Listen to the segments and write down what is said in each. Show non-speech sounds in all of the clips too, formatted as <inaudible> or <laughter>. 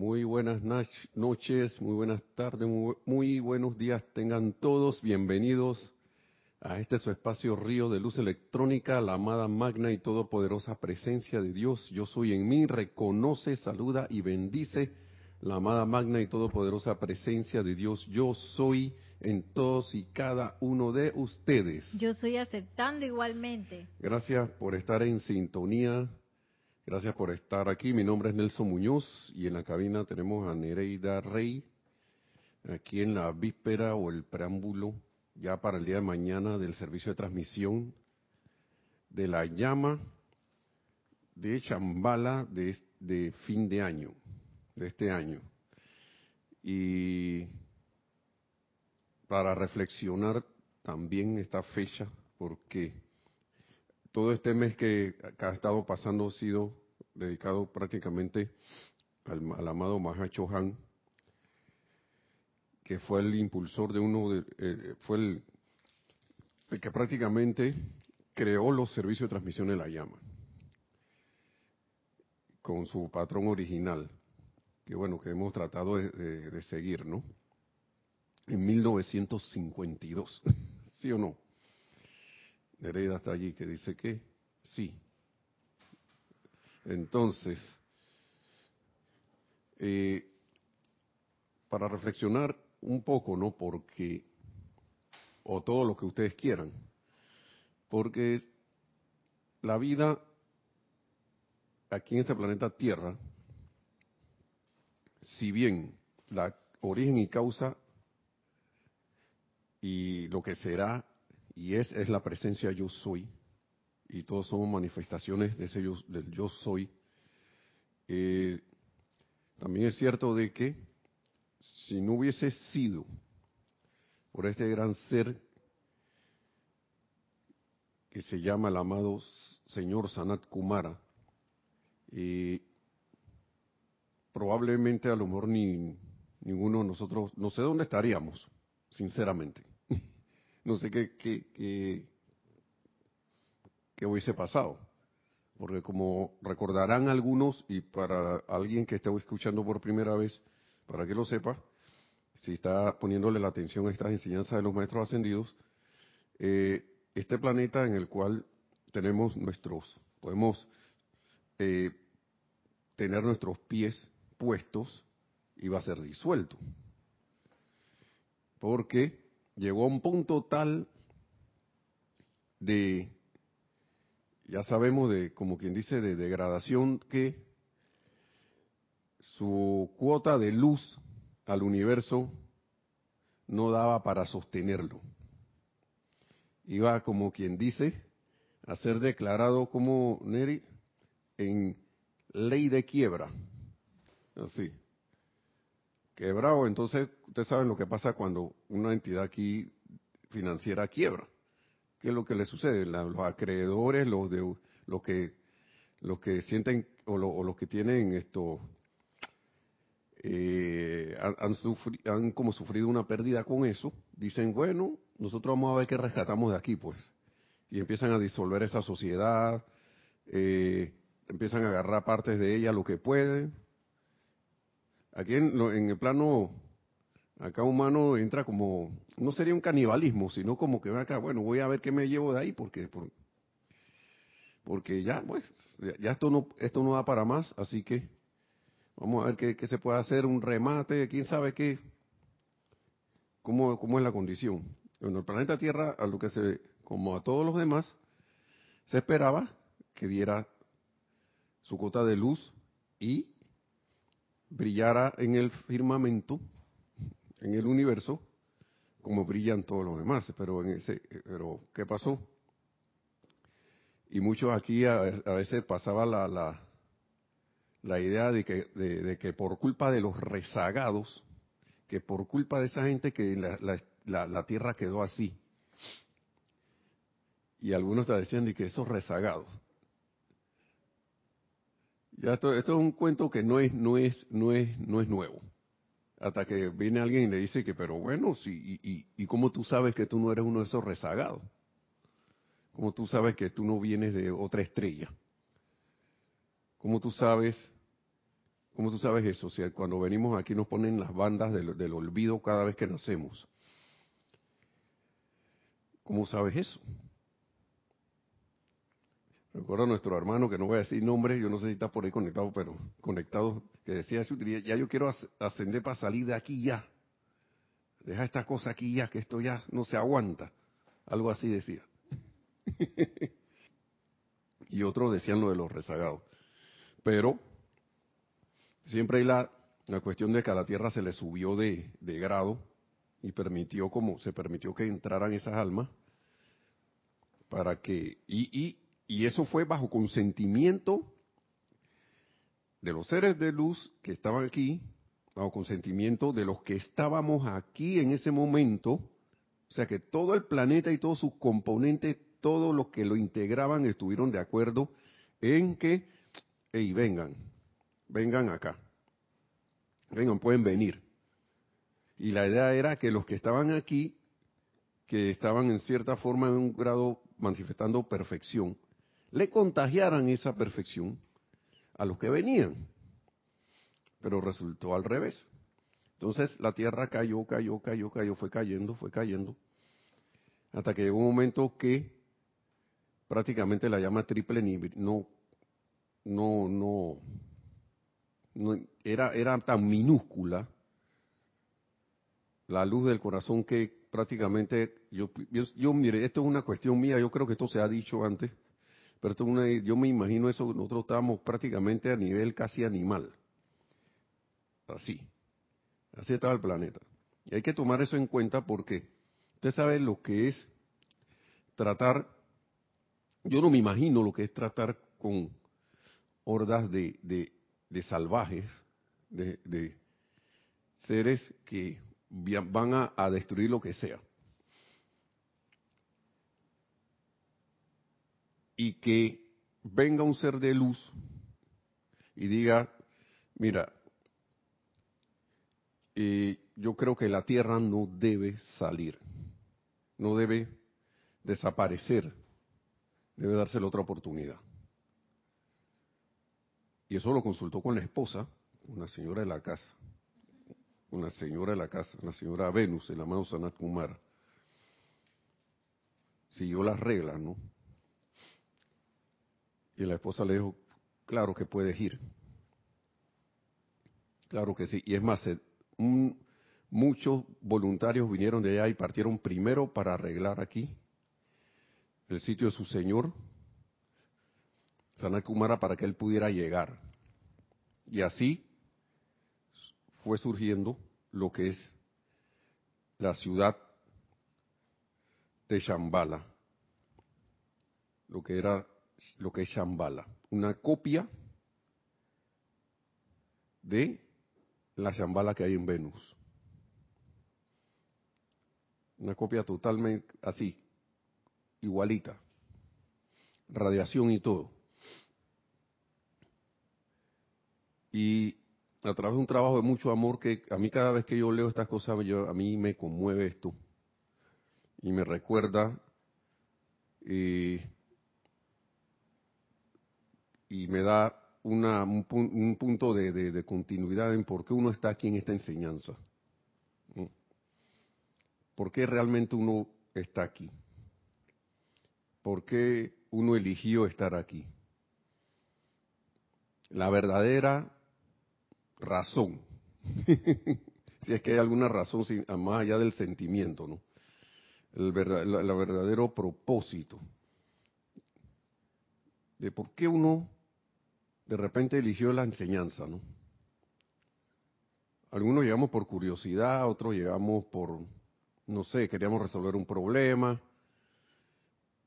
Muy buenas noches, muy buenas tardes, muy, buenos días. Tengan todos bienvenidos a este su espacio Río de Luz Electrónica, la amada magna y todopoderosa presencia de Dios. Yo soy en mí, reconoce, saluda y bendice la amada magna y todopoderosa presencia de Dios. Yo soy en todos y cada uno de ustedes. Yo estoy aceptando igualmente. Gracias por estar en sintonía. Gracias por estar aquí. Mi nombre es Nelson Muñoz y en la cabina tenemos a Nereida Rey. Aquí en la víspera o el preámbulo ya para el día de mañana del servicio de transmisión de la llama de Chambala de, de fin de año, de este año. Y para reflexionar también esta fecha, porque todo este mes que, ha estado pasando ha sido dedicado prácticamente al, amado Mahacho Han, que fue el impulsor de uno de, eh, fue el, el, que prácticamente creó los servicios de transmisión de la llama, con su patrón original, que bueno, que hemos tratado de, de seguir, ¿no? en 1952. <laughs> ¿Sí o no? Nereida está allí que dice que sí. Entonces, eh, para reflexionar un poco, ¿no? Porque, o todo lo que ustedes quieran, porque la vida aquí en este planeta Tierra, si bien la origen y causa y lo que será y es es la presencia yo soy y todos somos manifestaciones de ese yo, del yo soy. Eh, también es cierto de que si no hubiese sido por este gran ser que se llama el amado señor Sanat Kumara probablemente a lo mejor ni ninguno de nosotros no sé dónde estaríamos sinceramente. <laughs> No sé qué, hubiese pasado. Porque como recordarán algunos, y para alguien que esté escuchando por primera vez, para que lo sepa, si está poniéndole la atención a estas enseñanzas de los maestros ascendidos, eh, este planeta en el cual tenemos nuestros, podemos eh, tener nuestros pies puestos, iba a ser disuelto. Porque llegó a un punto tal de, ya sabemos, de, como quien dice, de degradación que su cuota de luz al universo no daba para sostenerlo. Iba, como quien dice, a ser declarado como Neri en ley de quiebra. Así quebrado. Entonces, ustedes saben lo que pasa cuando una entidad aquí financiera quiebra. ¿Qué es lo que le sucede? los acreedores, los de los que los que sienten o, los que tienen esto eh, han, han como sufrido una pérdida con eso, dicen, bueno, nosotros vamos a ver qué rescatamos de aquí, pues. Y empiezan a disolver esa sociedad, eh, empiezan a agarrar partes de ella lo que pueden, Aquí en, el plano acá humano entra como, no sería un canibalismo, sino como que acá, bueno, voy a ver qué me llevo de ahí porque, porque ya, pues, ya esto no, esto no da para más, así que vamos a ver qué, se puede hacer, un remate, quién sabe qué, cómo, cómo es la condición. En el planeta Tierra, a lo que se, como a todos los demás, se esperaba que diera su cota de luz y brillara en el firmamento, en el universo, como brillan todos los demás. Pero, en ese, pero ¿qué pasó? Y muchos aquí a, veces pasaba la, la, la idea de que, de, que por culpa de los rezagados, que por culpa de esa gente que la, la, la tierra quedó así. Y algunos te decían de que esos rezagados, ya esto, esto, es un cuento que no es, no es, no es, no es nuevo. Hasta que viene alguien y le dice que, pero bueno, sí, y, y, cómo tú sabes que tú no eres uno de esos rezagados? ¿Cómo tú sabes que tú no vienes de otra estrella? ¿Cómo tú sabes ¿Cómo tú sabes eso? O cuando venimos aquí nos ponen las bandas del, del olvido cada vez que nacemos. ¿Cómo sabes eso? Recuerdo a nuestro hermano, que no voy a decir nombre, yo no sé si está por ahí conectado, pero conectado, que decía, ya yo quiero ascender para salir de aquí ya. Deja esta cosa aquí ya, que esto ya no se aguanta. Algo así decía. <laughs> y otros decían lo de los rezagados. Pero siempre hay la, la cuestión de que a la Tierra se le subió de, de grado y permitió como se permitió que entraran esas almas para que y, y, y eso fue bajo consentimiento de los seres de luz que estaban aquí, bajo consentimiento de los que estábamos aquí en ese momento, o sea que todo el planeta y todos sus componentes, todos los que lo integraban estuvieron de acuerdo en que, hey, vengan, vengan acá, vengan, pueden venir. Y la idea era que los que estaban aquí, que estaban en cierta forma en un grado manifestando perfección, le contagiaran esa perfección a los que venían. Pero resultó al revés. Entonces la tierra cayó, cayó, cayó, cayó, fue cayendo, fue cayendo, hasta que llegó un momento que prácticamente la llama triple no, no, no, no era, era tan minúscula la luz del corazón que prácticamente, yo, yo, yo, mire, esto es una cuestión mía, yo creo que esto se ha dicho antes, pero yo me imagino eso, nosotros estábamos prácticamente a nivel casi animal, así, así estaba el planeta. Y hay que tomar eso en cuenta porque usted sabe lo que es tratar, yo no me imagino lo que es tratar con hordas de, de, salvajes, de seres que van a, destruir lo que sea. Y que venga un ser de luz y diga, mira, eh, yo creo que la Tierra no debe salir, no debe desaparecer, debe dársele otra oportunidad. Y eso lo consultó con la esposa, una señora de la casa una señora de la casa, la señora Venus, el amado Sanat Kumara, siguió las reglas, ¿no? Y la esposa le dijo, claro que puedes ir. Claro que sí. Y es más, muchos voluntarios vinieron de allá y partieron primero para arreglar aquí el sitio de su señor, Sanat Kumara, para que él pudiera llegar. Y así fue surgiendo lo que es la ciudad de Shambhala, lo que era lo que es Shambhala, una copia de la Shambhala que hay en Venus. Una copia totalmente así, igualita, radiación y todo. Y a través de un trabajo de mucho amor que a mí cada vez que yo leo estas cosas, a mí me conmueve esto y me recuerda y me da una, un, punto de, continuidad en por qué uno está aquí en esta enseñanza. ¿Por qué realmente uno está aquí? ¿Por qué uno eligió estar aquí? La verdadera razón. <laughs> si es que hay alguna razón más allá del sentimiento, ¿no? El verdadero propósito de por qué uno de repente eligió la enseñanza, ¿no? Algunos llegamos por curiosidad, otros llegamos por, no sé, queríamos resolver un problema,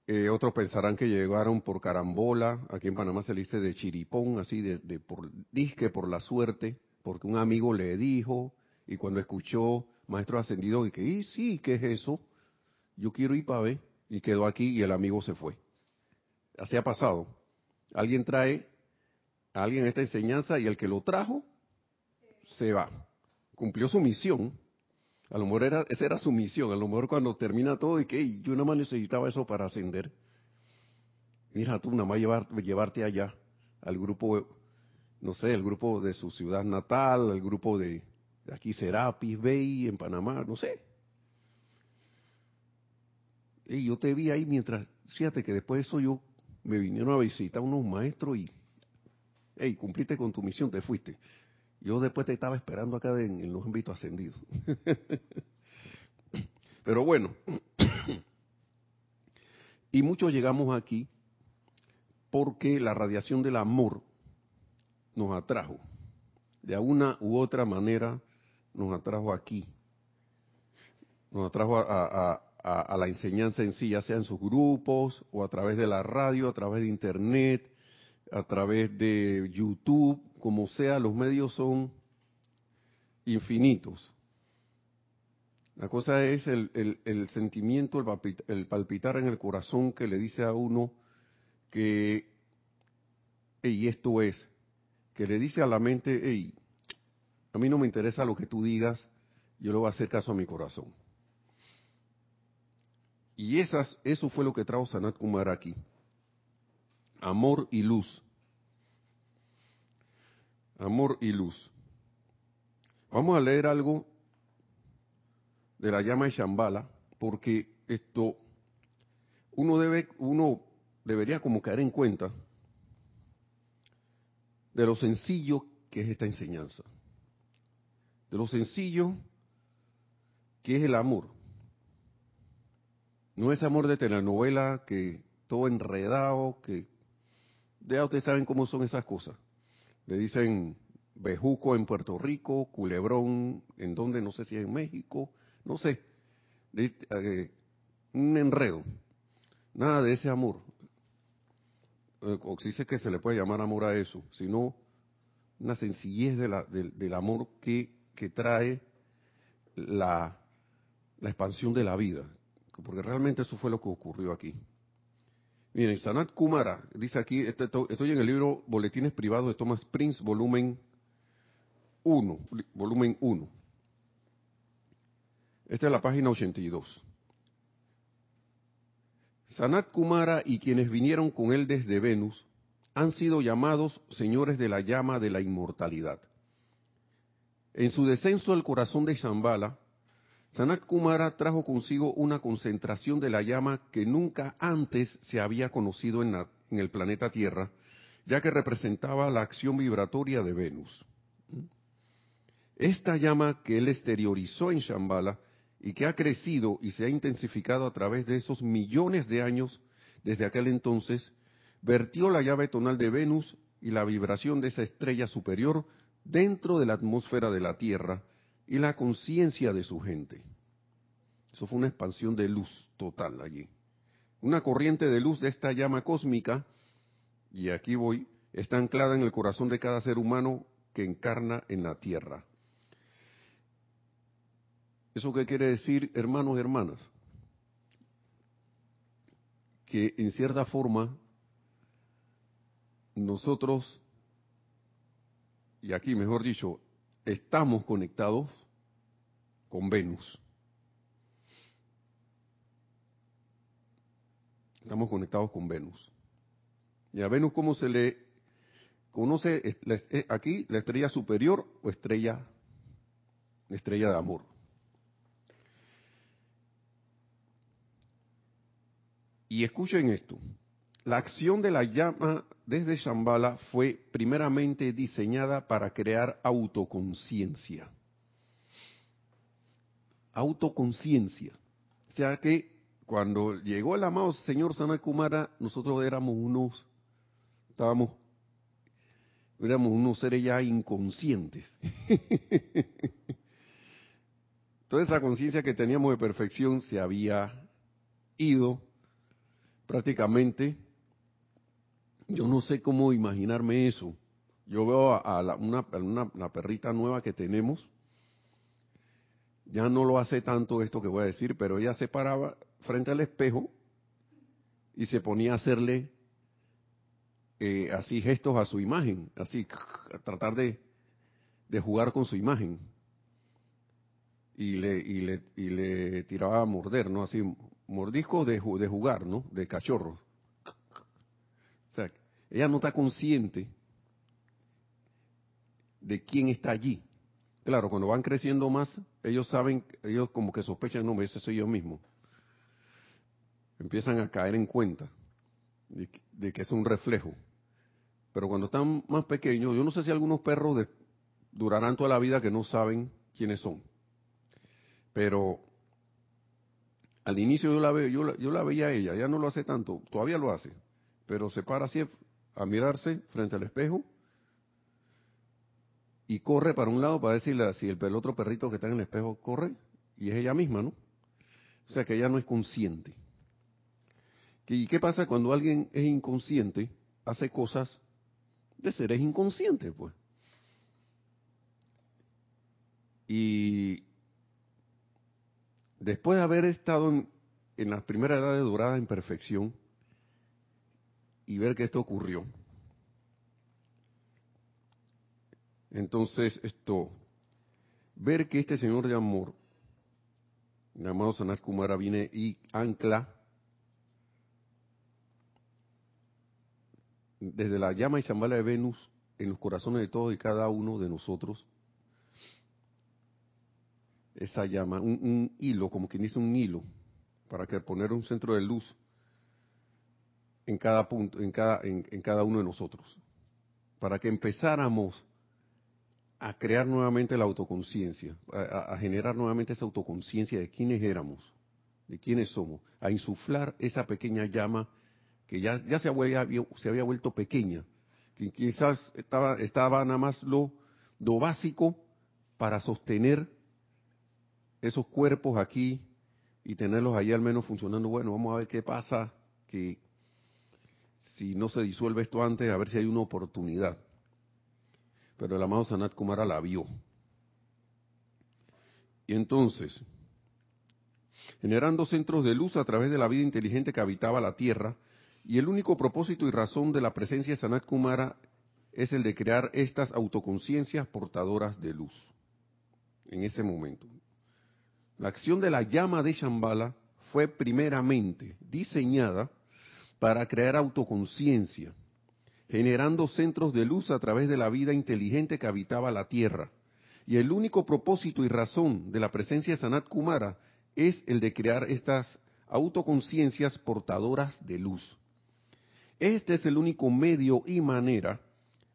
eh, otros pensarán que llegaron por carambola, aquí en Panamá se le dice de chiripón, así de, de por disque por la suerte, porque un amigo le dijo y cuando escuchó maestro ascendido y que y sí, ¿qué es eso? Yo quiero ir para ver y quedó aquí y el amigo se fue. Así ha pasado. Alguien trae a alguien esta enseñanza y el que lo trajo se va. Cumplió su misión, a lo mejor era, esa era su misión. A lo mejor cuando termina todo y que yo nada más necesitaba eso para ascender. Mira tú, nada más llevar, llevarte allá al grupo no sé, el grupo de su ciudad natal, el grupo de, aquí Serapis Bay en Panamá, no sé. Y yo te vi ahí mientras, fíjate que después de eso yo me vinieron a visitar unos maestros y, hey, cumpliste con tu misión, te fuiste. Yo después te estaba esperando acá en, los ámbitos ascendidos. <laughs> Pero bueno, <clears throat> y muchos llegamos aquí porque la radiación del amor nos atrajo. De una u otra manera nos atrajo aquí. Nos atrajo a, a, la enseñanza en sí, ya sea en sus grupos o a través de la radio, a través de internet, a través de YouTube, como sea, los medios son infinitos. La cosa es el, el, sentimiento, el palpitar, en el corazón que le dice a uno que, y esto es, que le dice a la mente, hey, a mí no me interesa lo que tú digas, yo le voy a hacer caso a mi corazón. Y esas, eso fue lo que trajo Sanat Kumar aquí. Amor y luz. Amor y luz. Vamos a leer algo de la llama de Shambhala, porque esto uno debe, uno debería como caer en cuenta de lo sencillo que es esta enseñanza. De lo sencillo que es el amor. No es amor de telenovela, que todo enredado, que ya ustedes saben cómo son esas cosas. Le dicen bejuco en Puerto Rico, culebrón en donde, no sé si en México, no sé. Eh, un enredo. Nada de ese amor. Eh, o si que se le puede llamar amor a eso, sino una sencillez del amor que, que trae la expansión de la vida, porque realmente eso fue lo que ocurrió aquí. Miren, Sanat Kumara dice aquí, este, estoy en el libro Boletines Privados de Thomas Prince, volumen 1, volumen 1. Esta es la página 82. Sanat Kumara y quienes vinieron con él desde Venus han sido llamados señores de la llama de la inmortalidad. En su descenso al corazón de Shambhala, Sanat Kumara trajo consigo una concentración de la llama que nunca antes se había conocido en, el planeta Tierra, ya que representaba la acción vibratoria de Venus. Esta llama que él exteriorizó en Shambhala y que ha crecido y se ha intensificado a través de esos millones de años desde aquel entonces, vertió la llave tonal de Venus y la vibración de esa estrella superior dentro de la atmósfera de la Tierra, y la conciencia de su gente. Eso fue una expansión de luz total allí. Una corriente de luz de esta llama cósmica, y aquí voy, está anclada en el corazón de cada ser humano que encarna en la tierra. ¿Eso qué quiere decir, hermanos y hermanas? Que en cierta forma nosotros, y aquí mejor dicho, estamos conectados con Venus. Estamos conectados con Venus. Y a Venus, ¿cómo se le conoce aquí la estrella superior o estrella, estrella de amor? Y escuchen esto. La acción de la llama desde Shambhala fue primeramente diseñada para crear autoconciencia. Autoconciencia. O sea que cuando llegó el amado señor Sanakumara, nosotros éramos unos, estábamos, éramos unos seres ya inconscientes. <laughs> Toda esa conciencia que teníamos de perfección se había ido prácticamente yo no sé cómo imaginarme eso. Yo veo a, una, perrita nueva que tenemos, ya no lo hace tanto esto que voy a decir, pero ella se paraba frente al espejo y se ponía a hacerle eh, así gestos a su imagen, así, a tratar de, jugar con su imagen. Y le, y le, y le tiraba a morder, ¿no? Así, mordisco de, de jugar, ¿no? De cachorro. O ella no está consciente de quién está allí. Claro, cuando van creciendo más, ellos saben, ellos como que sospechan, no, ese soy yo mismo. Empiezan a caer en cuenta de, que es un reflejo. Pero cuando están más pequeños, yo no sé si algunos perros durarán toda la vida que no saben quiénes son. Pero al inicio yo la veo, yo la, yo la veía a ella, ya no lo hace tanto, todavía lo hace, pero se para así a mirarse frente al espejo y corre para un lado para decirle si el, otro perrito que está en el espejo corre y es ella misma, ¿no? O sea que ella no es consciente. ¿Y qué pasa cuando alguien es inconsciente? Hace cosas de seres inconscientes, pues. Y después de haber estado en, en las primeras edades doradas en perfección y ver que esto ocurrió, Entonces, esto, ver que este Señor de amor, llamado Sanat Kumara, viene y ancla desde la llama y chambala de Venus en los corazones de todos y cada uno de nosotros, esa llama, un, hilo, como quien dice un hilo, para que poner un centro de luz en cada punto, en cada, en cada uno de nosotros, para que empezáramos a crear nuevamente la autoconciencia, a, generar nuevamente esa autoconciencia de quiénes éramos, de quiénes somos, a insuflar esa pequeña llama que ya, ya se, había, se había vuelto pequeña, que quizás estaba, estaba nada más lo, lo básico para sostener esos cuerpos aquí y tenerlos ahí al menos funcionando. Bueno, vamos a ver qué pasa, que si no se disuelve esto antes, a ver si hay una oportunidad pero el amado Sanat Kumara la vio. Y entonces, generando centros de luz a través de la vida inteligente que habitaba la Tierra, y el único propósito y razón de la presencia de Sanat Kumara es el de crear estas autoconciencias portadoras de luz. En ese momento. La acción de la llama de Shambhala fue primeramente diseñada para crear autoconciencia, generando centros de luz a través de la vida inteligente que habitaba la Tierra. Y el único propósito y razón de la presencia de Sanat Kumara es el de crear estas autoconciencias portadoras de luz. Este es el único medio y manera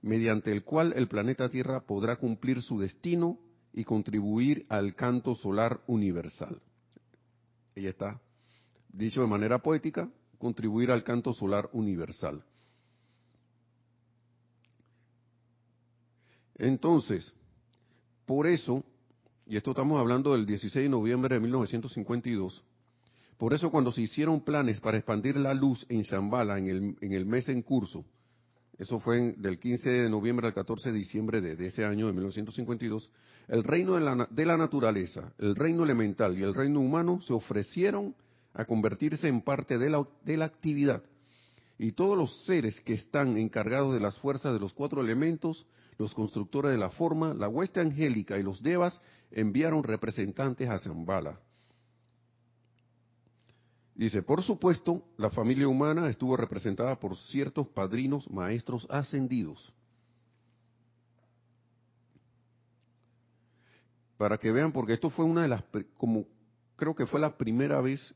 mediante el cual el planeta Tierra podrá cumplir su destino y contribuir al canto solar universal. Ella está, dicho de manera poética, contribuir al canto solar universal. Entonces, por eso, y esto estamos hablando del 16 de noviembre de 1952, por eso cuando se hicieron planes para expandir la luz en Shambhala en el, en mes en curso, eso fue del 15 de noviembre al 14 de diciembre de, ese año de 1952, el reino de la, de la naturaleza, el reino elemental y el reino humano se ofrecieron a convertirse en parte de la, de la actividad. Y todos los seres que están encargados de las fuerzas de los cuatro elementos los constructores de la forma, la hueste angélica y los devas enviaron representantes a Zambala. Dice, por supuesto, la familia humana estuvo representada por ciertos padrinos maestros ascendidos. Para que vean, porque esto fue una de las, como creo que fue la primera vez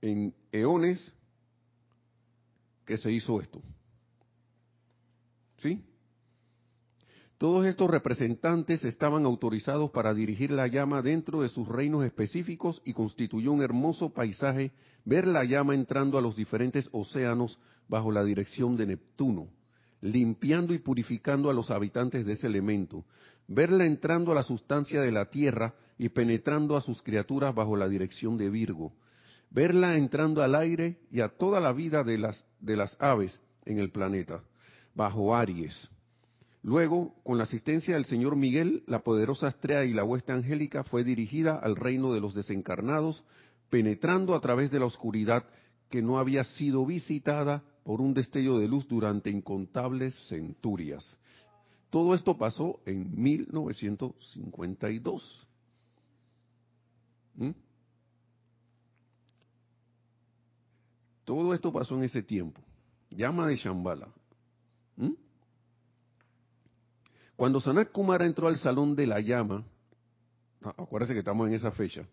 en eones que se hizo esto. ¿Sí? Todos estos representantes estaban autorizados para dirigir la llama dentro de sus reinos específicos y constituyó un hermoso paisaje ver la llama entrando a los diferentes océanos bajo la dirección de Neptuno, limpiando y purificando a los habitantes de ese elemento, verla entrando a la sustancia de la tierra y penetrando a sus criaturas bajo la dirección de Virgo, verla entrando al aire y a toda la vida de las, de las aves en el planeta bajo Aries. Luego, con la asistencia del señor Miguel, la poderosa estrella y la hueste angélica fue dirigida al reino de los desencarnados, penetrando a través de la oscuridad que no había sido visitada por un destello de luz durante incontables centurias. Todo esto pasó en 1952. ¿Mm? Todo esto pasó en ese tiempo. Llama de Shambhala. ¿Mm? Cuando Sanat Kumara entró al salón de la llama, acuérdense que estamos en esa fecha,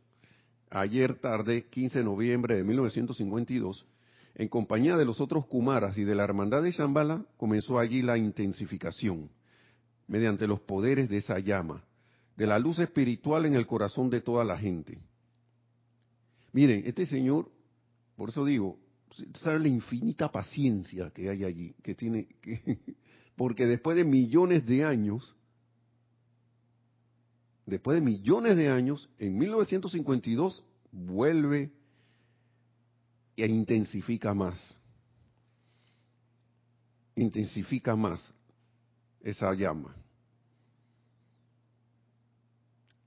ayer tarde, 15 de noviembre de 1952, en compañía de los otros Kumaras y de la hermandad de Shambhala, comenzó allí la intensificación, mediante los poderes de esa llama, de la luz espiritual en el corazón de toda la gente. Miren, este señor, por eso digo, sabe la infinita paciencia que hay allí, que tiene, que, porque después de millones de años, después de millones de años, en 1952 vuelve e intensifica más. Intensifica más esa llama.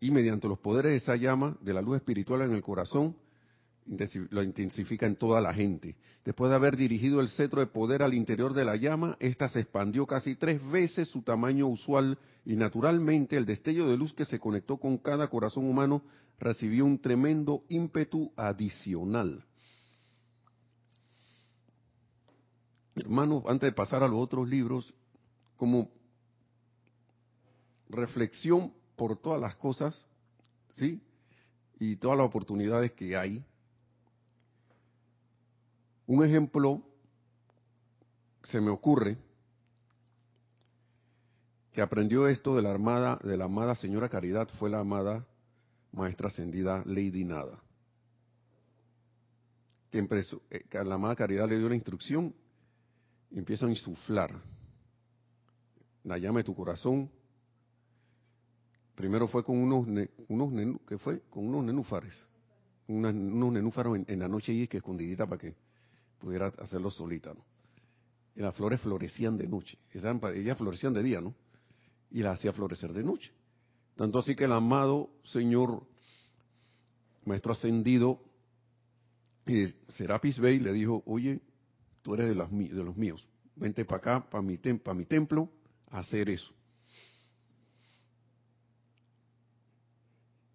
Y mediante los poderes de esa llama, de la luz espiritual en el corazón, lo intensifica en toda la gente. Después de haber dirigido el cetro de poder al interior de la llama, ésta se expandió casi tres veces su tamaño usual y naturalmente el destello de luz que se conectó con cada corazón humano recibió un tremendo ímpetu adicional. Hermanos, antes de pasar a los otros libros, como reflexión por todas las cosas, ¿sí? Y todas las oportunidades que hay, un ejemplo se me ocurre que aprendió esto de la armada, de la amada señora Caridad, fue la amada maestra ascendida Lady Nada. Que, eh, que la amada Caridad le dio la instrucción empieza a insuflar la llama de tu corazón. Primero fue con unos, unos ¿qué fue? Con unos nenúfares. unos nenúfaros en, la noche y que escondidita para que pudiera hacerlo solita, ¿no? Y las flores florecían de noche. Ellas florecían de día, ¿no? Y las hacía florecer de noche. Tanto así que el amado Señor, Maestro Ascendido, eh, Serapis Bey le dijo, oye, tú eres de, los, de los míos, vente para acá, para mi, mi templo, a hacer eso.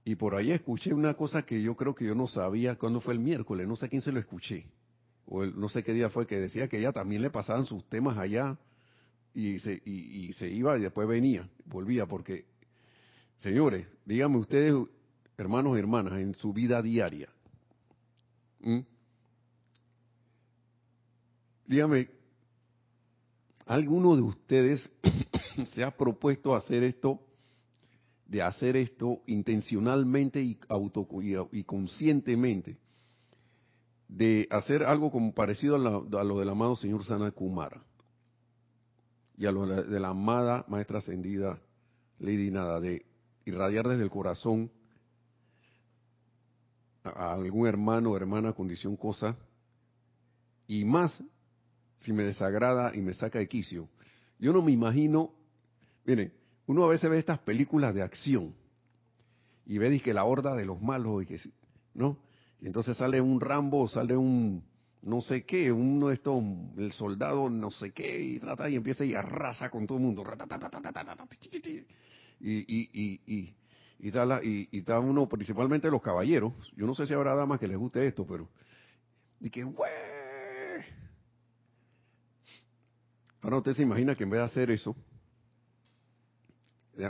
Y por ahí escuché una cosa que yo creo que yo no sabía cuando fue el miércoles, no sé a quién se lo escuché o no sé qué día fue, que decía que ella también le pasaban sus temas allá y se, y, se iba y después venía, volvía, porque, señores, díganme ustedes, hermanos y hermanas, en su vida diaria, dígame, ¿alguno de ustedes <coughs> se ha propuesto hacer esto, de hacer esto intencionalmente y, auto, y conscientemente? De hacer algo como parecido a, lo del amado señor Sana Kumara y a lo de la amada maestra ascendida Lady Nada, de irradiar desde el corazón a, algún hermano o hermana condición cosa, y más si me desagrada y me saca de quicio. Yo no me imagino, miren, uno a veces ve estas películas de acción y ve que la horda de los malos y que no y entonces sale un Rambo, sale un no sé qué, uno de estos, el soldado no sé qué, y trata y empieza y arrasa con todo el mundo. Y, y, y, y, y, está y, y está uno, principalmente los caballeros, yo no sé si habrá damas que les guste esto, pero, y que, Ahora usted se imagina que en vez de hacer eso,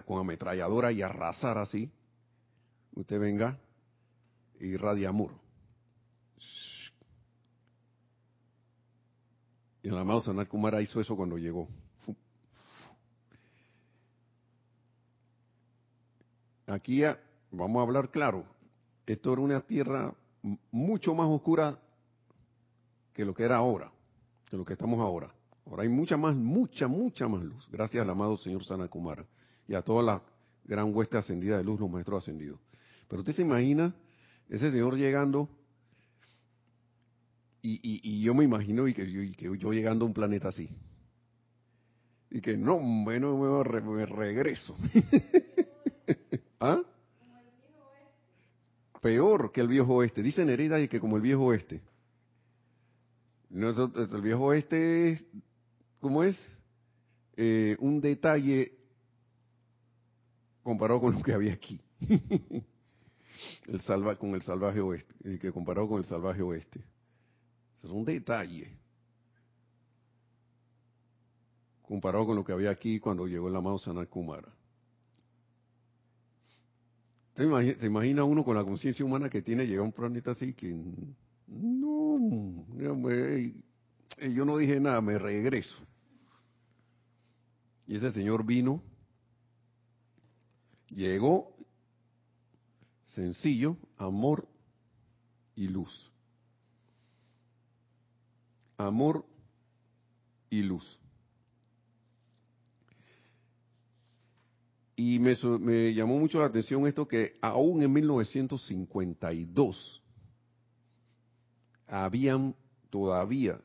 con ametralladora y arrasar así, usted venga irradia amor. Y el amado Sanat Kumara hizo eso cuando llegó. Aquí vamos a hablar claro. Esto era una tierra mucho más oscura que lo que era ahora, que lo que estamos ahora. Ahora hay mucha más, mucha, mucha más luz. Gracias al amado Señor Sanat Kumara y a toda la gran hueste ascendida de luz, los maestros ascendidos. Pero usted se imagina ese señor llegando y, yo me imagino y que, yo, llegando a un planeta así. Y que no, bueno, me, regreso. <laughs> ¿Ah? Peor que el viejo oeste. Dice Nerida y que como el viejo oeste. Nosotros, el viejo oeste, ¿cómo es? Eh, un detalle comparado con lo que había aquí. <laughs> el salva, con el salvaje oeste, y que comparado con el salvaje oeste es un detalle comparado con lo que había aquí cuando llegó el amado Sanat Kumara. ¿Se imagina, uno con la conciencia humana que tiene llegar a un planeta así que no, yo no dije nada, me regreso. Y ese señor vino, llegó, sencillo, amor y luz. Amor y luz. Y me, me, llamó mucho la atención esto que aún en 1952 habían todavía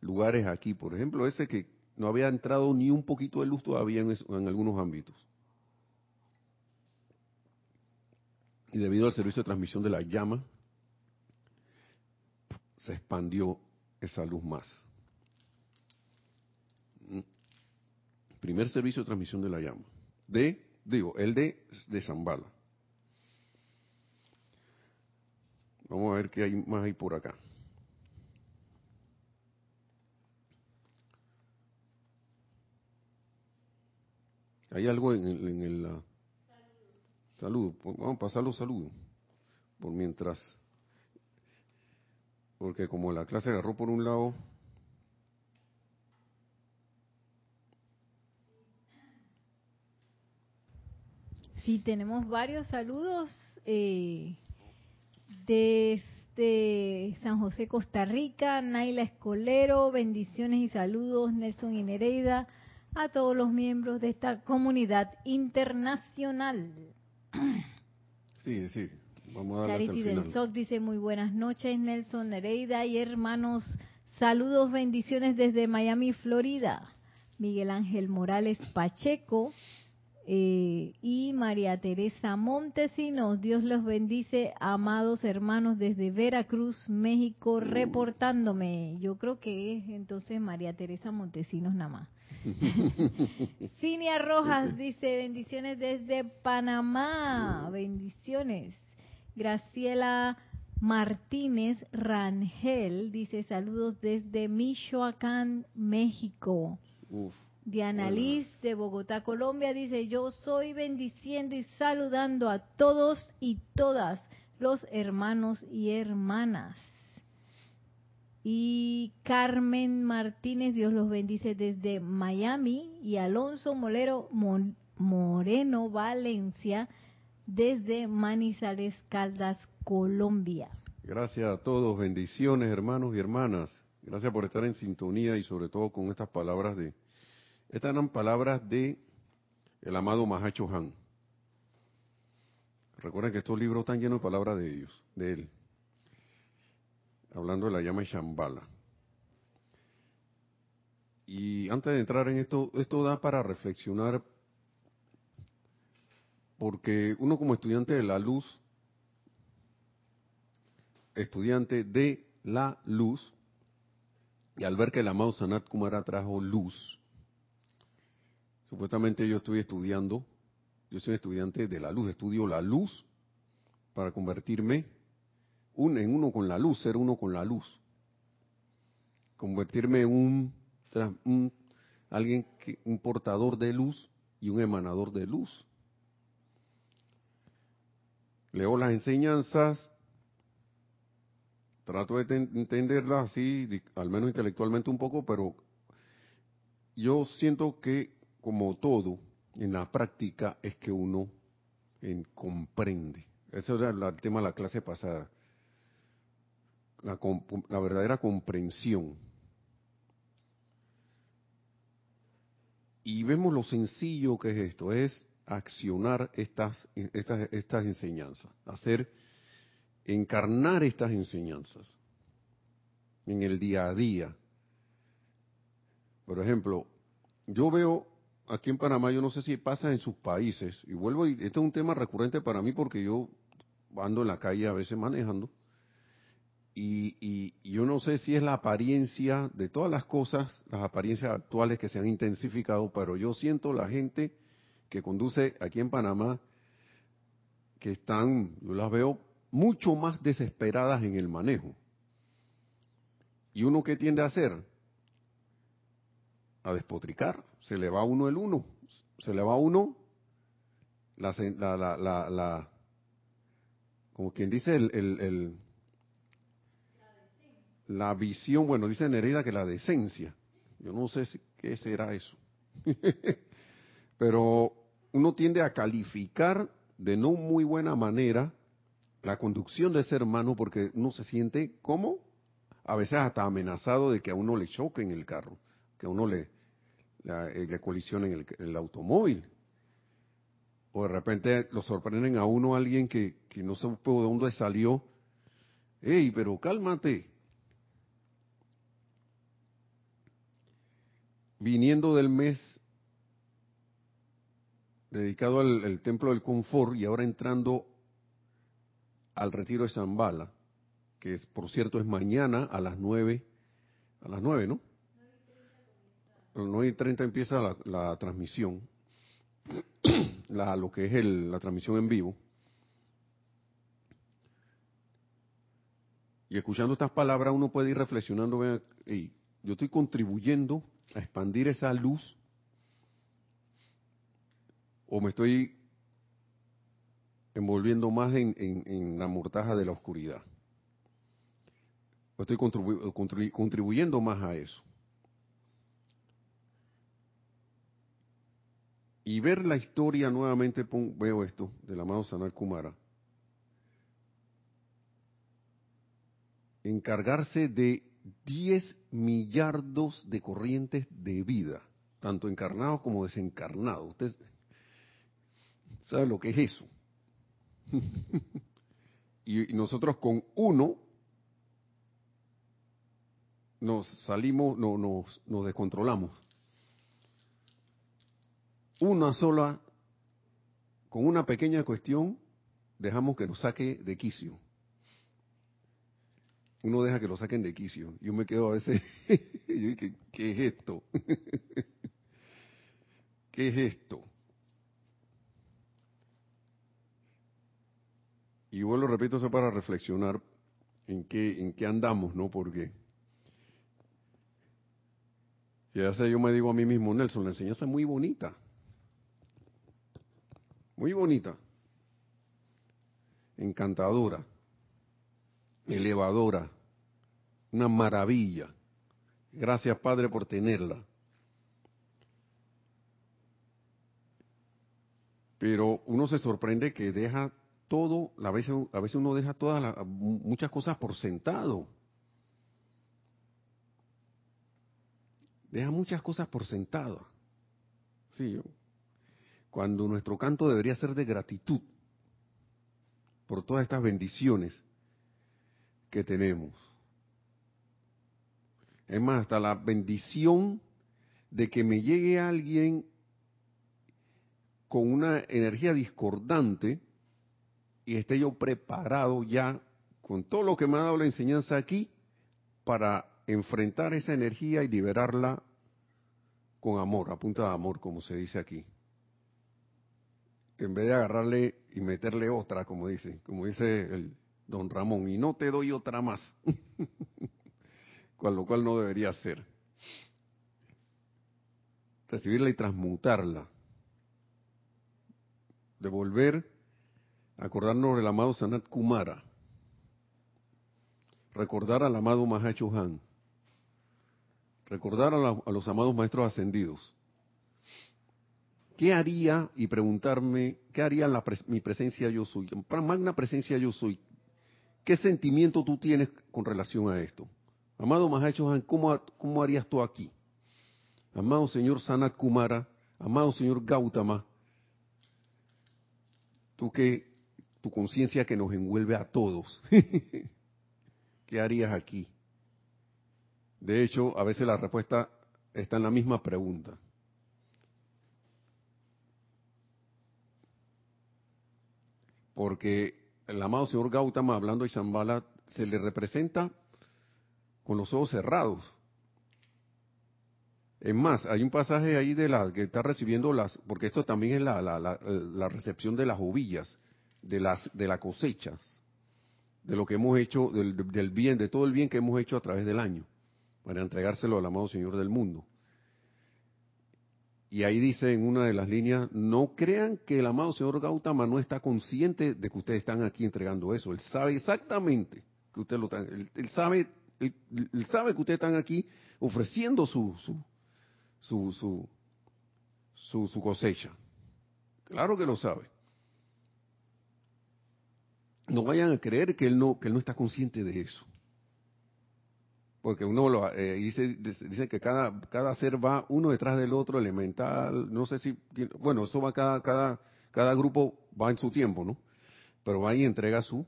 lugares aquí, por ejemplo, ese que no había entrado ni un poquito de luz todavía en, en algunos ámbitos. Y debido al servicio de transmisión de la llama, se expandió esa luz más. Primer servicio de transmisión de la llama. De, digo, el de, de Zambala. Vamos a ver qué hay más ahí por acá. Hay algo en el, en el saludo. Vamos a pasar los saludos. Por mientras. Porque como la clase agarró por un lado. Sí, tenemos varios saludos. Eh, desde San José, Costa Rica, Naila Escolero, bendiciones y saludos, Nelson y Nereida, a todos los miembros de esta comunidad internacional. Sí, sí, vamos a Charity del SOC dice muy buenas noches, Nelson, Nereida y hermanos, saludos, bendiciones desde Miami, Florida. Miguel Ángel Morales Pacheco, eh, y María Teresa Montesinos. Dios los bendice, amados hermanos desde Veracruz, México, reportándome. Yo creo que es entonces María Teresa Montesinos nada más. <laughs> Cinia Rojas dice bendiciones desde Panamá, bendiciones. Graciela Martínez Rangel dice saludos desde Michoacán, México. Uf. Diana Liz de Bogotá, Colombia, dice, yo soy bendiciendo y saludando a todos y todas los hermanos y hermanas. Y Carmen Martínez, Dios los bendice desde Miami. Y Alonso Molero Moreno Valencia, desde Manizales Caldas, Colombia. Gracias a todos, bendiciones hermanos y hermanas. Gracias por estar en sintonía y sobre todo con estas palabras de, estas eran palabras de el amado Mahacho Han. Recuerden que estos libros están llenos de palabras de ellos, de él. Hablando de la llama Shambhala. Y antes de entrar en esto, esto da para reflexionar, porque uno como estudiante de la luz, estudiante de la luz, y al ver que el amado Sanat Kumara trajo luz, Supuestamente yo estoy estudiando, yo soy estudiante de la luz, estudio la luz para convertirme en uno con la luz, ser uno con la luz. Convertirme en un, un alguien que, un portador de luz y un emanador de luz. Leo las enseñanzas, trato de entenderlas así, al menos intelectualmente un poco, pero yo siento que como todo, en la práctica es que uno comprende. Ese era el tema de la clase pasada. La, la verdadera comprensión. Y vemos lo sencillo que es esto, es accionar estas, estas, estas enseñanzas, hacer, encarnar estas enseñanzas en el día a día. Por ejemplo, yo veo aquí en Panamá, yo no sé si pasa en sus países, y vuelvo, y este es un tema recurrente para mí porque yo ando en la calle a veces manejando, y, yo no sé si es la apariencia de todas las cosas, las apariencias actuales que se han intensificado, pero yo siento la gente que conduce aquí en Panamá, que están, yo las veo mucho más desesperadas en el manejo. ¿Y uno qué tiende a hacer? a despotricar. Se le va uno el uno. Se le va uno la, la, la, la, como quien dice el, la visión, bueno, dice Nereida que la decencia. Yo no sé qué será eso. <laughs> Pero uno tiende a calificar de no muy buena manera la conducción de ese hermano porque uno se siente como a veces hasta amenazado de que a uno le choquen el carro, que a uno le, eh, le colisionen el, el, automóvil. O de repente lo sorprenden a uno alguien que, no supo de dónde salió. ¡Ey, pero cálmate! Viniendo del mes dedicado al, templo del confort y ahora entrando al retiro de Zambala, que es, por cierto es mañana a las nueve, a las nueve, ¿no? A las nueve y treinta empieza la, transmisión, <clears throat> la, lo que es el, la transmisión en vivo. Y escuchando estas palabras uno puede ir reflexionando, yo estoy contribuyendo a expandir esa luz o me estoy envolviendo más en, la mortaja de la oscuridad. O estoy contribuyendo más a eso. Y ver la historia nuevamente, veo esto, de la mano Sanal Kumara. Encargarse de 10 millardos de corrientes de vida, tanto encarnados como desencarnados. Usted ¿Sabe lo que es eso? <laughs> y, nosotros con uno nos salimos, no, nos, nos descontrolamos. Una sola, con una pequeña cuestión, dejamos que nos saque de quicio. Uno deja que lo saquen de quicio. Yo me quedo a veces, <laughs> ¿qué, ¿qué es esto? <laughs> ¿Qué es esto? Y vuelvo, repito, eso para reflexionar en qué, en qué andamos, ¿no? Porque ya sé, yo me digo a mí mismo, Nelson, la enseñanza es muy bonita. Muy bonita. Encantadora. Elevadora. Una maravilla. Gracias, Padre, por tenerla. Pero uno se sorprende que deja todo, a veces, uno deja todas las, muchas cosas por sentado. Deja muchas cosas por sentado. Sí, cuando nuestro canto debería ser de gratitud por todas estas bendiciones que tenemos. Es más, hasta la bendición de que me llegue alguien con una energía discordante y esté yo preparado ya con todo lo que me ha dado la enseñanza aquí para enfrentar esa energía y liberarla con amor, a punta de amor, como se dice aquí. En vez de agarrarle y meterle otra, como dice, como dice el don Ramón, y no te doy otra más, <laughs> con lo cual no debería ser. Recibirla y transmutarla. Devolver acordarnos del amado Sanat Kumara, recordar al amado Mahacho Han, recordar a, los amados maestros ascendidos. ¿Qué haría y preguntarme, qué haría la, mi presencia yo soy? Magna presencia yo soy. ¿Qué sentimiento tú tienes con relación a esto? Amado Mahacho ¿cómo, ¿cómo harías tú aquí? Amado señor Sanat Kumara, amado señor Gautama, tú que tu conciencia que nos envuelve a todos. <laughs> ¿Qué harías aquí? De hecho, a veces la respuesta está en la misma pregunta. Porque el amado señor Gautama, hablando de Shambhala, se le representa con los ojos cerrados. Es más, hay un pasaje ahí de la que está recibiendo las, porque esto también es la, la, la recepción de las ovillas de las de las cosechas, de lo que hemos hecho, del, del, bien, de todo el bien que hemos hecho a través del año, para entregárselo al amado Señor del mundo. Y ahí dice en una de las líneas, no crean que el amado señor Gautama no está consciente de que ustedes están aquí entregando eso. Él sabe exactamente que ustedes lo están, él, sabe, él, sabe que ustedes están aquí ofreciendo su, su, su, su, su cosecha. Claro que lo sabe. No vayan a creer que él no, que él no está consciente de eso porque uno lo eh, dice, dice que cada, cada ser va uno detrás del otro, elemental, no sé si, bueno, eso va cada, cada, cada grupo va en su tiempo, ¿no? Pero va y entrega su,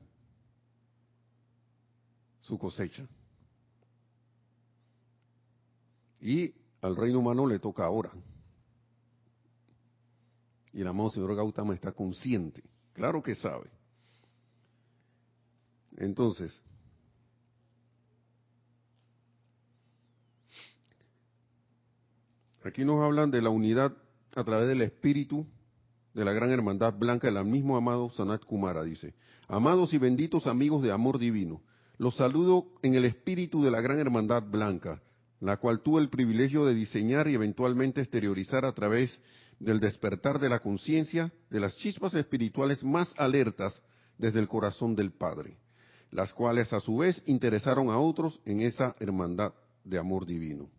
su cosecha. Y al reino humano le toca ahora. Y el amado señor Gautama está consciente, claro que sabe. Entonces, Aquí nos hablan de la unidad a través del espíritu de la gran hermandad blanca del mismo amado Sanat Kumara, dice. Amados y benditos amigos de amor divino, los saludo en el espíritu de la gran hermandad blanca, la cual tuve el privilegio de diseñar y eventualmente exteriorizar a través del despertar de la conciencia de las chispas espirituales más alertas desde el corazón del Padre, las cuales a su vez interesaron a otros en esa hermandad de amor divino.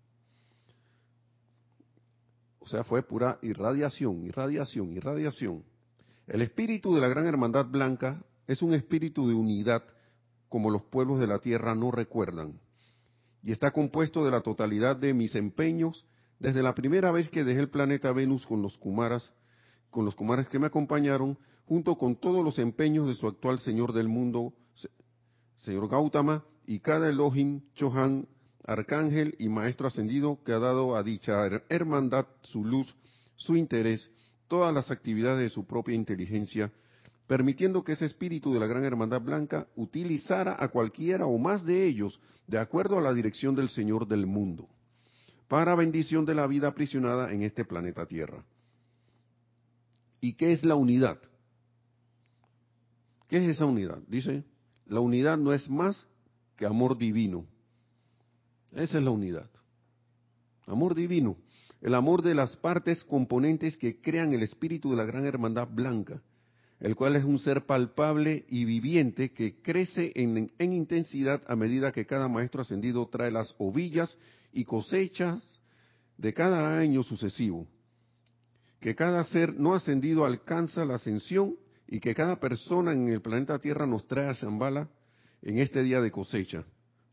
O sea, fue pura irradiación, irradiación, irradiación. El espíritu de la gran hermandad blanca es un espíritu de unidad como los pueblos de la tierra no recuerdan. Y está compuesto de la totalidad de mis empeños desde la primera vez que dejé el planeta Venus con los Kumaras, con los Kumaras que me acompañaron, junto con todos los empeños de su actual Señor del mundo, Señor Gautama, y cada Elohim, Chohan, arcángel y maestro ascendido que ha dado a dicha hermandad su luz, su interés, todas las actividades de su propia inteligencia, permitiendo que ese espíritu de la gran hermandad blanca utilizara a cualquiera o más de ellos de acuerdo a la dirección del Señor del mundo, para bendición de la vida aprisionada en este planeta Tierra. ¿Y qué es la unidad? ¿Qué es esa unidad? Dice, la unidad no es más que amor divino, esa es la unidad. Amor divino. El amor de las partes componentes que crean el espíritu de la gran hermandad blanca, el cual es un ser palpable y viviente que crece en, intensidad a medida que cada maestro ascendido trae las ovillas y cosechas de cada año sucesivo. Que cada ser no ascendido alcanza la ascensión y que cada persona en el planeta Tierra nos trae a Shambhala en este día de cosecha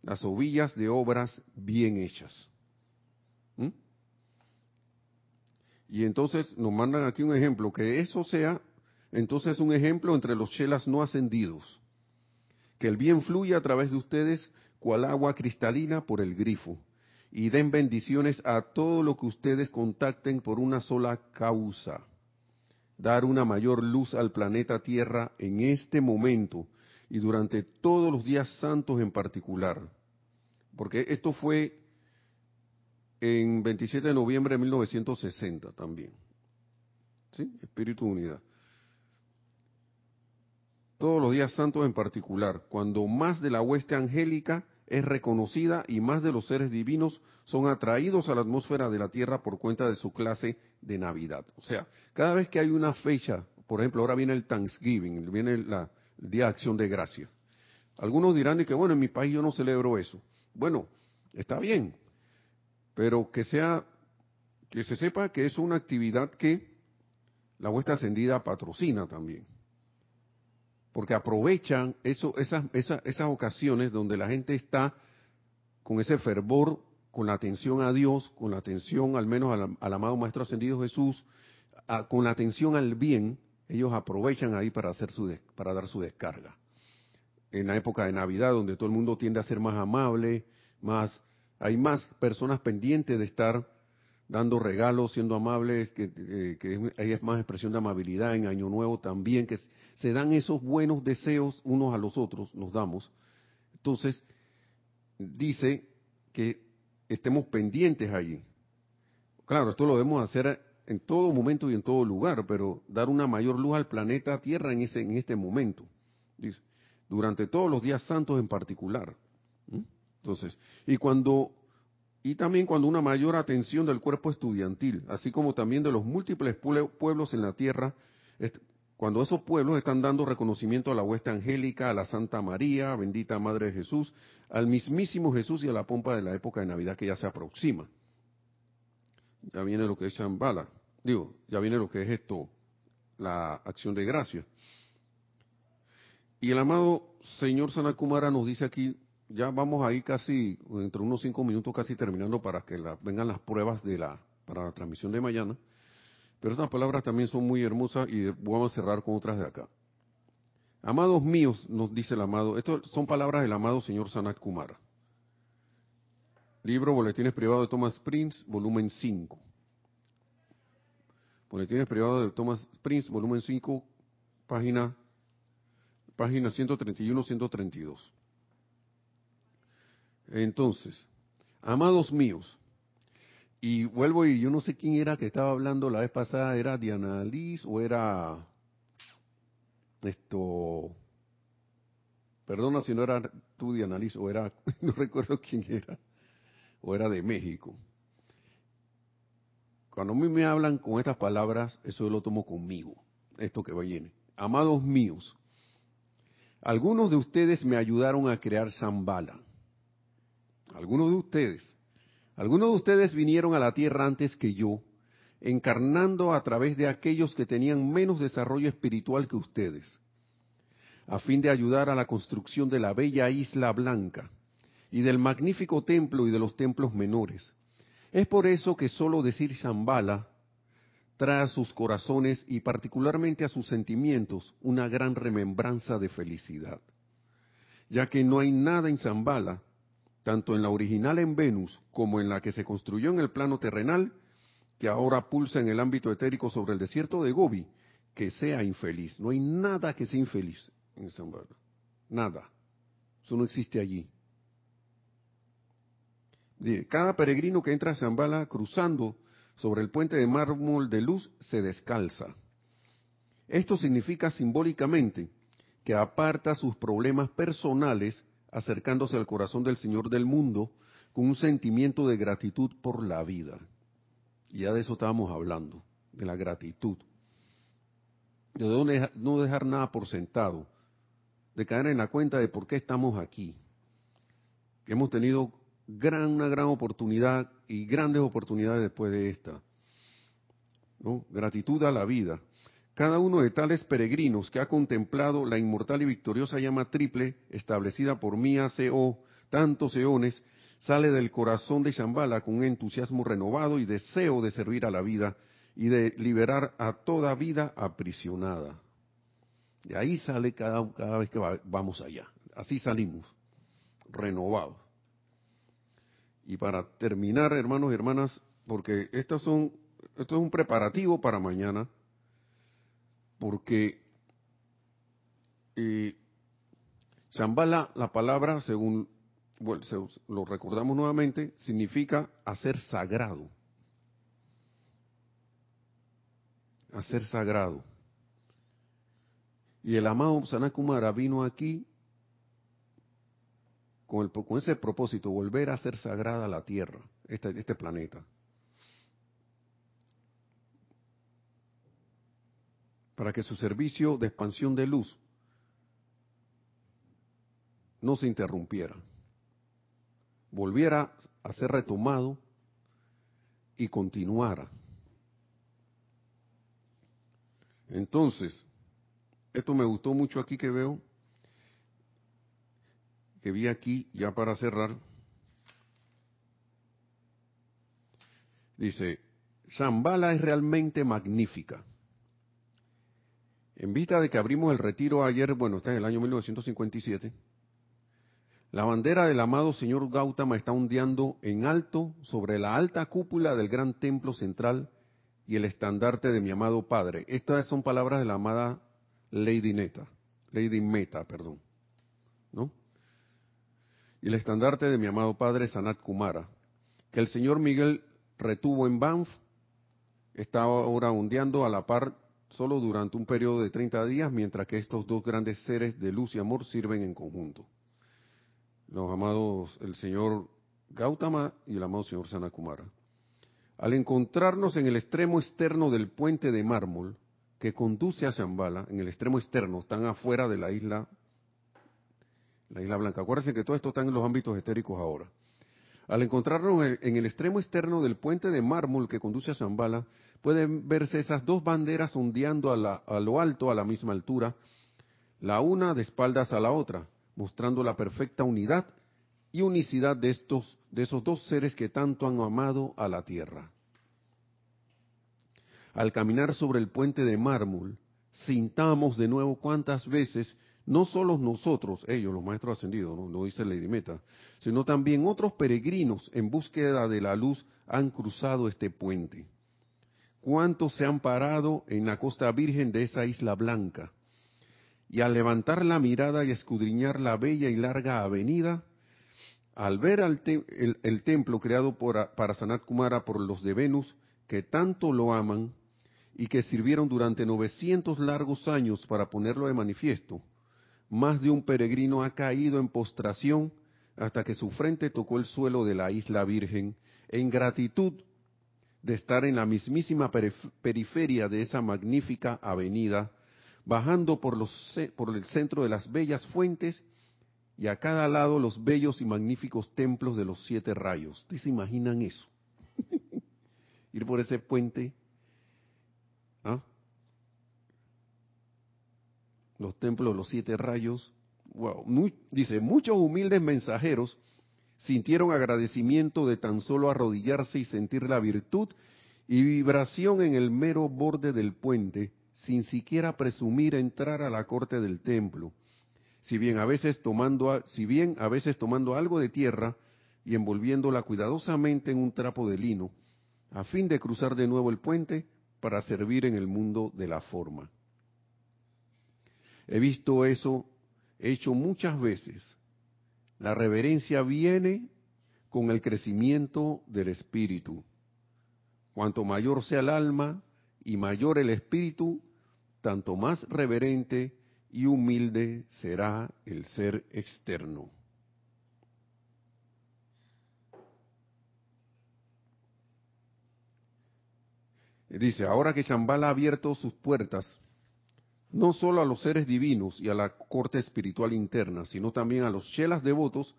las ovillas de obras bien hechas. ¿Mm? Y entonces nos mandan aquí un ejemplo, que eso sea entonces un ejemplo entre los chelas no ascendidos, que el bien fluya a través de ustedes cual agua cristalina por el grifo, y den bendiciones a todo lo que ustedes contacten por una sola causa, dar una mayor luz al planeta Tierra en este momento, y durante todos los días santos en particular. Porque esto fue en 27 de noviembre de 1960 también. ¿Sí? Espíritu de unidad. Todos los días santos en particular, cuando más de la hueste angélica es reconocida y más de los seres divinos son atraídos a la atmósfera de la Tierra por cuenta de su clase de Navidad. O sea, cada vez que hay una fecha, por ejemplo, ahora viene el Thanksgiving, viene la, Día de Acción de Gracia. Algunos dirán que, bueno, en mi país yo no celebro eso. Bueno, está bien, pero que sea, que se sepa que es una actividad que la vuestra ascendida patrocina también. Porque aprovechan eso, esas, esas, esas ocasiones donde la gente está con ese fervor, con la atención a Dios, con la atención al menos al, amado Maestro Ascendido Jesús, con la atención al bien, ellos aprovechan ahí para hacer su para dar su descarga. En la época de Navidad, donde todo el mundo tiende a ser más amable, más hay más personas pendientes de estar dando regalos, siendo amables, que, eh, que hay más expresión de amabilidad en Año Nuevo también, que se dan esos buenos deseos unos a los otros, nos damos. Entonces, dice que estemos pendientes allí. Claro, esto lo debemos hacer en todo momento y en todo lugar, pero dar una mayor luz al planeta Tierra en, ese, en este momento. Dice, durante todos los días santos en particular. Entonces, y cuando y también cuando una mayor atención del cuerpo estudiantil, así como también de los múltiples pueblos en la tierra, cuando esos pueblos están dando reconocimiento a la hueste angélica, a la Santa María, bendita Madre de Jesús, al mismísimo Jesús y a la pompa de la época de Navidad que ya se aproxima. Ya viene lo que es Shambhala, digo, ya viene lo que es esto, la acción de gracia. Y el amado señor Sanakumara nos dice aquí ya vamos ahí casi, entre unos cinco minutos casi terminando para que vengan las pruebas de la, para la transmisión de mañana. Pero estas palabras también son muy hermosas y vamos a cerrar con otras de acá. Amados míos, nos dice el amado, estas son palabras del amado señor Sanat Kumara. Libro Boletines Privados de Thomas Prince, volumen 5. Boletines Privados de Thomas Prince, volumen 5, página, página 131-132. Entonces, amados míos, y vuelvo y yo no sé quién era que estaba hablando la vez pasada, era Diana Liz o era esto, perdona si no era tú Diana Liz o era, <laughs> no recuerdo quién era, o era de México. Cuando a mí me hablan con estas palabras, eso yo lo tomo conmigo, esto que viene. Amados míos, algunos de ustedes me ayudaron a crear Zambala algunos de ustedes, algunos de ustedes vinieron a la tierra antes que yo, encarnando a través de aquellos que tenían menos desarrollo espiritual que ustedes, a fin de ayudar a la construcción de la bella isla blanca y del magnífico templo y de los templos menores. Es por eso que solo decir Shambhala trae a sus corazones y particularmente a sus sentimientos una gran remembranza de felicidad, ya que no hay nada en Shambhala tanto en la original en Venus como en la que se construyó en el plano terrenal, que ahora pulsa en el ámbito etérico sobre el desierto de Gobi, que sea infeliz. No hay nada que sea infeliz en Zambala. Nada. Eso no existe allí. Cada peregrino que entra a Zambala cruzando sobre el puente de mármol de luz se descalza. Esto significa simbólicamente que aparta sus problemas personales acercándose al corazón del Señor del mundo con un sentimiento de gratitud por la vida. Y ya de eso estábamos hablando, de la gratitud. De no dejar nada por sentado, de caer en la cuenta de por qué estamos aquí. hemos tenido gran, una gran oportunidad y grandes oportunidades después de esta. Gratitud a la vida. Cada uno de tales peregrinos que ha contemplado la inmortal y victoriosa llama triple establecida por mí hace oh, tantos eones, sale del corazón de Shambhala con un entusiasmo renovado y deseo de servir a la vida y de liberar a toda vida aprisionada. De ahí sale cada, cada vez que vamos allá. Así salimos, renovados. Y para terminar, hermanos y hermanas, porque son, esto es un preparativo para mañana porque eh, Shambhala, la palabra, según lo recordamos nuevamente, significa hacer sagrado. Hacer sagrado. Y el amado Sanakumara vino aquí con, el, con, ese propósito, volver a hacer sagrada la tierra, este, este planeta. para que su servicio de expansión de luz no se interrumpiera, volviera a ser retomado y continuara. Entonces, esto me gustó mucho aquí que veo, que vi aquí ya para cerrar. Dice, Shambhala es realmente magnífica. En vista de que abrimos el retiro ayer, bueno, está en el año 1957, la bandera del amado señor Gautama está ondeando en alto sobre la alta cúpula del gran templo central y el estandarte de mi amado padre. Estas son palabras de la amada Lady Neta, Lady Meta, perdón. ¿No? Y el estandarte de mi amado padre Sanat Kumara, que el señor Miguel retuvo en Banff, está ahora ondeando a la par solo durante un periodo de 30 días, mientras que estos dos grandes seres de luz y amor sirven en conjunto. Los amados, el señor Gautama y el amado señor Sanakumara. Al encontrarnos en el extremo externo del puente de mármol que conduce a Shambhala, en el extremo externo, están afuera de la isla, la isla blanca. Acuérdense que todo esto está en los ámbitos estéricos ahora. Al encontrarnos en el extremo externo del puente de mármol que conduce a Shambhala, pueden verse esas dos banderas ondeando a, a lo alto a la misma altura, la una de espaldas a la otra, mostrando la perfecta unidad y unicidad de estos de esos dos seres que tanto han amado a la tierra. Al caminar sobre el puente de mármol, sintamos de nuevo cuántas veces no solo nosotros, ellos, los maestros ascendidos, no, dice Lady Meta, sino también otros peregrinos en búsqueda de la luz han cruzado este puente. ¿Cuántos se han parado en la costa virgen de esa isla blanca? Y al levantar la mirada y escudriñar la bella y larga avenida, al ver el, templo creado para Sanat Kumara por los de Venus, que tanto lo aman y que sirvieron durante 900 largos años para ponerlo de manifiesto, más de un peregrino ha caído en postración hasta que su frente tocó el suelo de la isla Virgen, en gratitud de estar en la mismísima periferia de esa magnífica avenida, bajando por, los, por el centro de las bellas fuentes y a cada lado los bellos y magníficos templos de los siete rayos. ¿Ustedes se imaginan eso? <laughs> Ir por ese puente. ¿ah? Los templos de los siete rayos. Wow. dice, muchos humildes mensajeros sintieron agradecimiento de tan solo arrodillarse y sentir la virtud y vibración en el mero borde del puente, sin siquiera presumir entrar a la corte del templo si bien a veces tomando, si bien a veces tomando algo de tierra y envolviéndola cuidadosamente en un trapo de lino, a fin de cruzar de nuevo el puente para servir en el mundo de la forma. He visto eso hecho muchas veces. La reverencia viene con el crecimiento del espíritu. Cuanto mayor sea el alma y mayor el espíritu, tanto más reverente y humilde será el ser externo. Dice, ahora que Shambhala ha abierto sus puertas, no solo a los seres divinos y a la corte espiritual interna, sino también a los chelas devotos,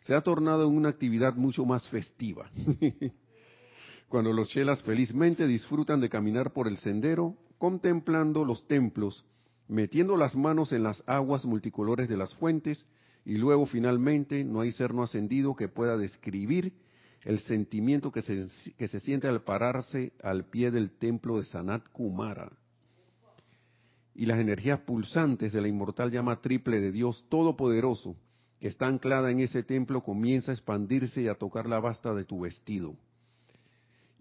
se ha tornado en una actividad mucho más festiva. <laughs> Cuando los chelas felizmente disfrutan de caminar por el sendero, contemplando los templos metiendo las manos en las aguas multicolores de las fuentes y luego finalmente no hay ser no ascendido que pueda describir el sentimiento que se, que se siente al pararse al pie del templo de Sanat Kumara. Y las energías pulsantes de la inmortal llama triple de Dios Todopoderoso, que está anclada en ese templo, comienza a expandirse y a tocar la basta de tu vestido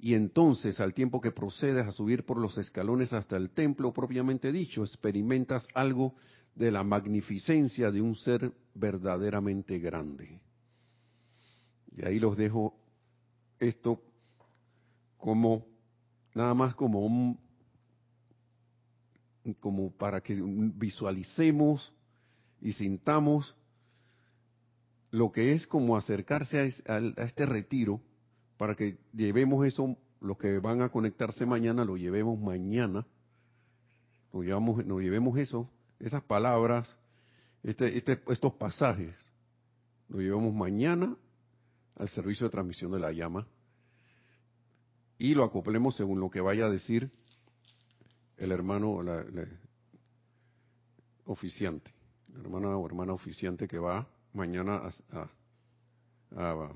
y entonces al tiempo que procedes a subir por los escalones hasta el templo propiamente dicho, experimentas algo de la magnificencia de un ser verdaderamente grande. Y ahí los dejo esto como nada más como un como para que visualicemos y sintamos lo que es como acercarse a, este retiro para que llevemos eso, los que van a conectarse mañana, lo llevemos mañana, lo llevamos, nos llevemos eso, esas palabras, este, este, estos pasajes, lo llevemos mañana al servicio de transmisión de la llama y lo acoplemos según lo que vaya a decir el hermano la, oficiante, hermana o hermana oficiante que va mañana a, a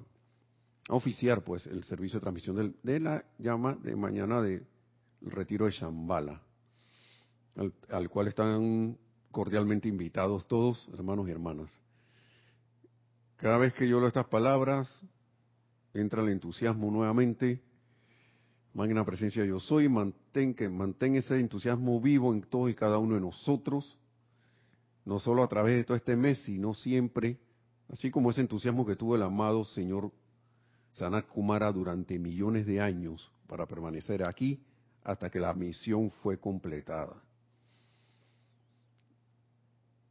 oficiar pues el servicio de transmisión de la llama de mañana del retiro de Shambhala, al, cual están cordialmente invitados todos, hermanos y hermanas. Cada vez que yo leo estas palabras, entra el entusiasmo nuevamente. Magna presencia yo soy, mantén, que mantén ese entusiasmo vivo en todos y cada uno de nosotros, no solo a través de todo este mes, sino siempre, así como ese entusiasmo que tuvo el amado Señor Sanat Kumara durante millones de años para permanecer aquí hasta que la misión fue completada.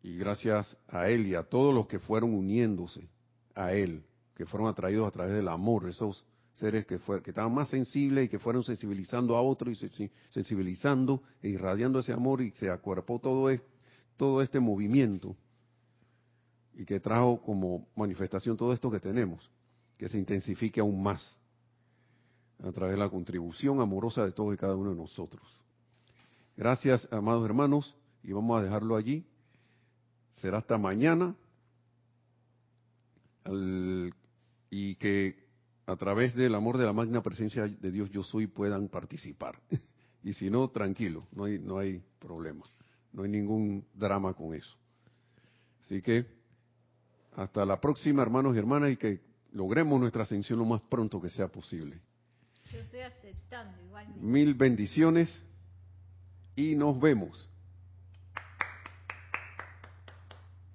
Y gracias a él y a todos los que fueron uniéndose a él, que fueron atraídos a través del amor, esos seres que, fue, que estaban más sensibles y que fueron sensibilizando a otros y sensibilizando e irradiando ese amor y se acuerpó todo, todo este movimiento y que trajo como manifestación todo esto que tenemos, que se intensifique aún más a través de la contribución amorosa de todos y cada uno de nosotros. Gracias, amados hermanos, y vamos a dejarlo allí. Será hasta mañana. y que a través del amor de la magna presencia de Dios yo soy puedan participar. <laughs> y si no, tranquilo, no hay, no hay problema, no hay ningún drama con eso. Así que hasta la próxima, hermanos y hermanas, y que logremos nuestra ascensión lo más pronto que sea posible. Yo estoy aceptando igualmente. Mil bendiciones y nos vemos.